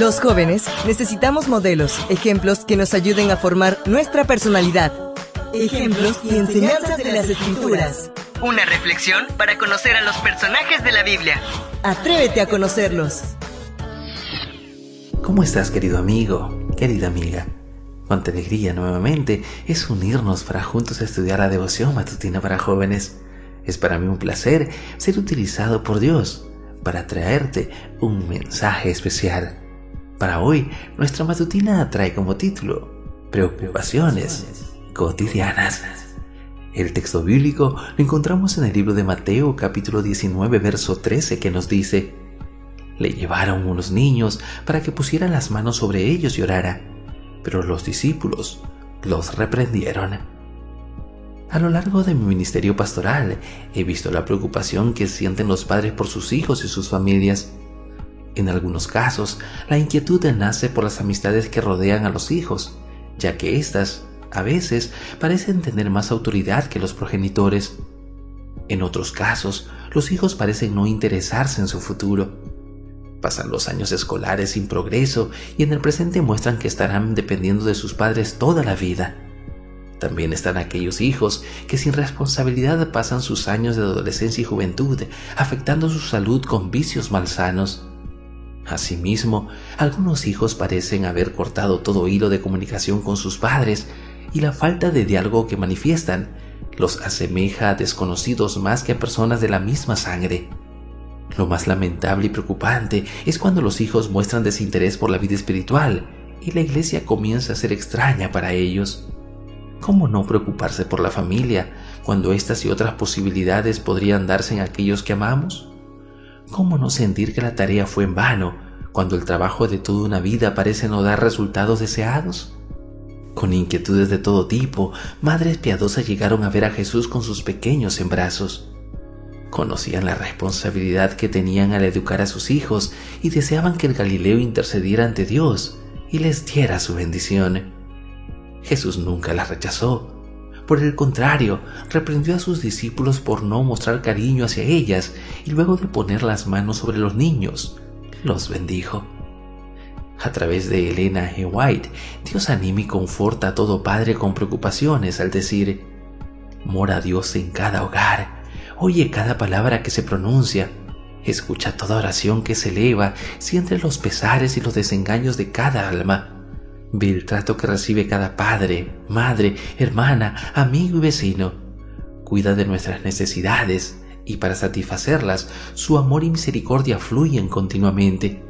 Los jóvenes necesitamos modelos, ejemplos que nos ayuden a formar nuestra personalidad. Ejemplos y enseñanzas de las escrituras. Una reflexión para conocer a los personajes de la Biblia. Atrévete a conocerlos. ¿Cómo estás, querido amigo, querida amiga? Cuánta alegría nuevamente es unirnos para juntos estudiar la devoción matutina para jóvenes. Es para mí un placer ser utilizado por Dios para traerte un mensaje especial. Para hoy, nuestra matutina trae como título Preocupaciones cotidianas. El texto bíblico lo encontramos en el libro de Mateo capítulo 19 verso 13 que nos dice, Le llevaron unos niños para que pusieran las manos sobre ellos y orara, pero los discípulos los reprendieron. A lo largo de mi ministerio pastoral he visto la preocupación que sienten los padres por sus hijos y sus familias. En algunos casos, la inquietud nace por las amistades que rodean a los hijos, ya que éstas, a veces, parecen tener más autoridad que los progenitores. En otros casos, los hijos parecen no interesarse en su futuro. Pasan los años escolares sin progreso y en el presente muestran que estarán dependiendo de sus padres toda la vida. También están aquellos hijos que sin responsabilidad pasan sus años de adolescencia y juventud, afectando su salud con vicios malsanos. Asimismo, algunos hijos parecen haber cortado todo hilo de comunicación con sus padres y la falta de diálogo que manifiestan los asemeja a desconocidos más que a personas de la misma sangre. Lo más lamentable y preocupante es cuando los hijos muestran desinterés por la vida espiritual y la iglesia comienza a ser extraña para ellos. ¿Cómo no preocuparse por la familia cuando estas y otras posibilidades podrían darse en aquellos que amamos? ¿Cómo no sentir que la tarea fue en vano cuando el trabajo de toda una vida parece no dar resultados deseados? Con inquietudes de todo tipo, madres piadosas llegaron a ver a Jesús con sus pequeños en brazos. Conocían la responsabilidad que tenían al educar a sus hijos y deseaban que el Galileo intercediera ante Dios y les diera su bendición. Jesús nunca las rechazó. Por el contrario, reprendió a sus discípulos por no mostrar cariño hacia ellas y luego de poner las manos sobre los niños, los bendijo. A través de Elena G. White, Dios anima y conforta a todo padre con preocupaciones al decir, mora Dios en cada hogar, oye cada palabra que se pronuncia, escucha toda oración que se eleva, siente los pesares y los desengaños de cada alma Ve el trato que recibe cada padre, madre, hermana, amigo y vecino. Cuida de nuestras necesidades y para satisfacerlas su amor y misericordia fluyen continuamente.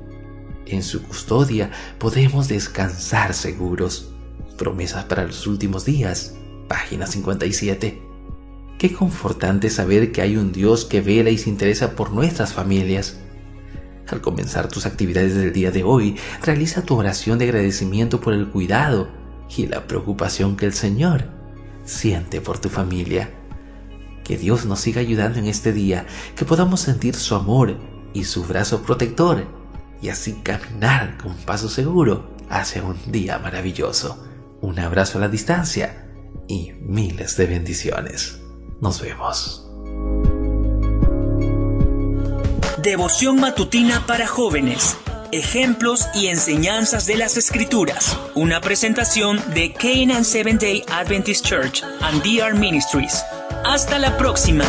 En su custodia podemos descansar seguros. Promesas para los últimos días, página 57. Qué confortante saber que hay un Dios que vela y se interesa por nuestras familias. Al comenzar tus actividades del día de hoy, realiza tu oración de agradecimiento por el cuidado y la preocupación que el Señor siente por tu familia. Que Dios nos siga ayudando en este día, que podamos sentir su amor y su brazo protector y así caminar con paso seguro hacia un día maravilloso. Un abrazo a la distancia y miles de bendiciones. Nos vemos. Devoción matutina para jóvenes. Ejemplos y enseñanzas de las Escrituras. Una presentación de Canaan Seventh Day Adventist Church and DR Ministries. Hasta la próxima.